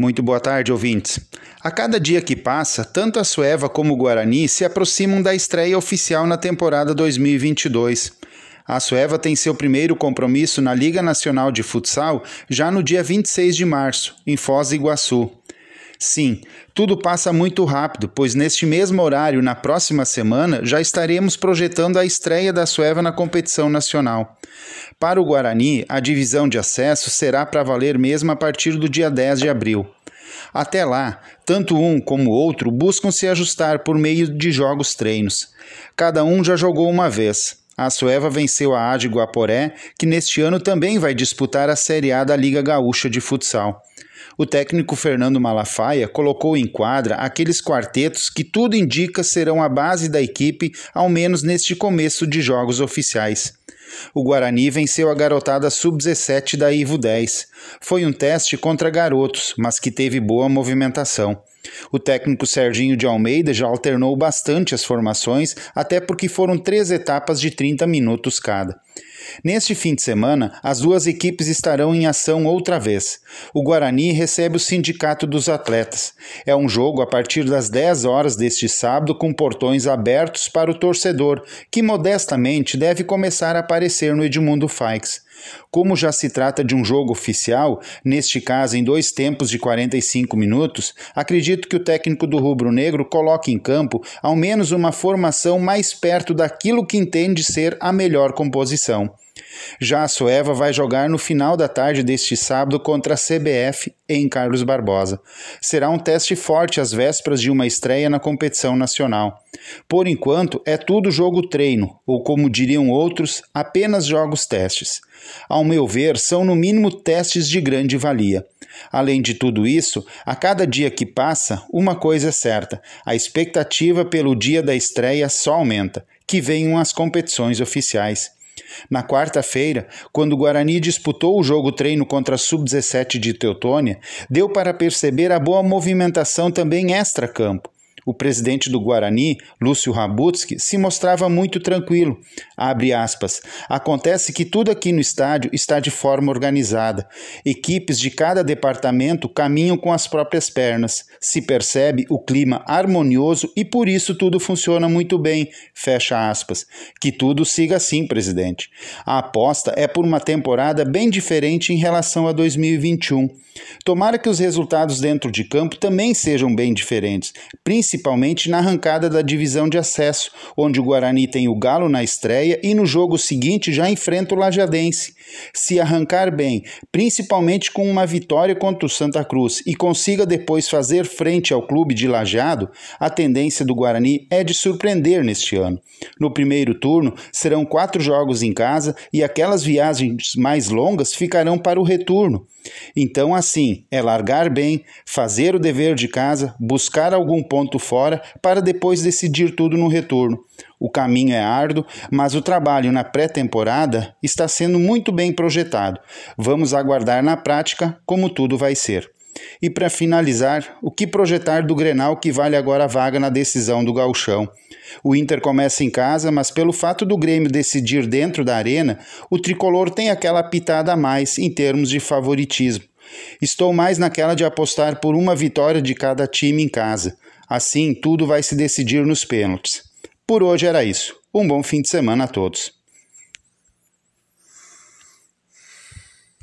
Muito boa tarde, ouvintes. A cada dia que passa, tanto a Sueva como o Guarani se aproximam da estreia oficial na temporada 2022. A Sueva tem seu primeiro compromisso na Liga Nacional de Futsal já no dia 26 de março, em Foz do Iguaçu. Sim, tudo passa muito rápido, pois neste mesmo horário, na próxima semana, já estaremos projetando a estreia da Sueva na competição nacional. Para o Guarani, a divisão de acesso será para valer mesmo a partir do dia 10 de abril. Até lá, tanto um como o outro buscam se ajustar por meio de jogos treinos. Cada um já jogou uma vez. A Sueva venceu a AD Guaporé, que neste ano também vai disputar a Série A da Liga Gaúcha de Futsal o técnico Fernando Malafaia colocou em quadra aqueles quartetos que tudo indica serão a base da equipe, ao menos neste começo de jogos oficiais. O Guarani venceu a garotada sub-17 da Ivo 10. Foi um teste contra garotos, mas que teve boa movimentação. O técnico Serginho de Almeida já alternou bastante as formações, até porque foram três etapas de 30 minutos cada. Neste fim de semana, as duas equipes estarão em ação outra vez. O Guarani recebe o Sindicato dos Atletas. É um jogo a partir das 10 horas deste sábado com portões abertos para o torcedor, que modestamente deve começar a aparecer no Edmundo Faix. Como já se trata de um jogo oficial, neste caso em dois tempos de 45 minutos, acredito que o técnico do Rubro Negro coloque em campo ao menos uma formação mais perto daquilo que entende ser a melhor composição. Já a Sueva vai jogar no final da tarde deste sábado contra a CBF em Carlos Barbosa. Será um teste forte às vésperas de uma estreia na competição nacional. Por enquanto, é tudo jogo treino, ou como diriam outros, apenas jogos testes. Ao meu ver, são no mínimo testes de grande valia. Além de tudo isso, a cada dia que passa, uma coisa é certa: a expectativa pelo dia da estreia só aumenta que venham as competições oficiais. Na quarta-feira, quando o Guarani disputou o jogo treino contra a Sub-17 de Teutônia, deu para perceber a boa movimentação também extra-campo. O presidente do Guarani, Lúcio Rabutsky, se mostrava muito tranquilo. Aspas. Acontece que tudo aqui no estádio está de forma organizada. Equipes de cada departamento caminham com as próprias pernas. Se percebe o clima harmonioso e por isso tudo funciona muito bem. Fecha aspas. Que tudo siga assim, presidente. A aposta é por uma temporada bem diferente em relação a 2021. Tomara que os resultados dentro de campo também sejam bem diferentes, principalmente na arrancada da divisão de acesso, onde o Guarani tem o Galo na estreia e no jogo seguinte já enfrenta o Lajadense. Se arrancar bem, principalmente com uma vitória contra o Santa Cruz e consiga depois fazer frente ao clube de Lajado, a tendência do Guarani é de surpreender neste ano. No primeiro turno, serão quatro jogos em casa e aquelas viagens mais longas ficarão para o retorno. Então, assim, é largar bem, fazer o dever de casa, buscar algum ponto fora para depois decidir tudo no retorno. O caminho é árduo, mas o trabalho na pré-temporada está sendo muito bem projetado. Vamos aguardar na prática como tudo vai ser. E para finalizar, o que projetar do Grenal que vale agora a vaga na decisão do Gauchão? O Inter começa em casa, mas pelo fato do Grêmio decidir dentro da arena, o tricolor tem aquela pitada a mais em termos de favoritismo. Estou mais naquela de apostar por uma vitória de cada time em casa. Assim, tudo vai se decidir nos pênaltis. Por hoje era isso. Um bom fim de semana a todos.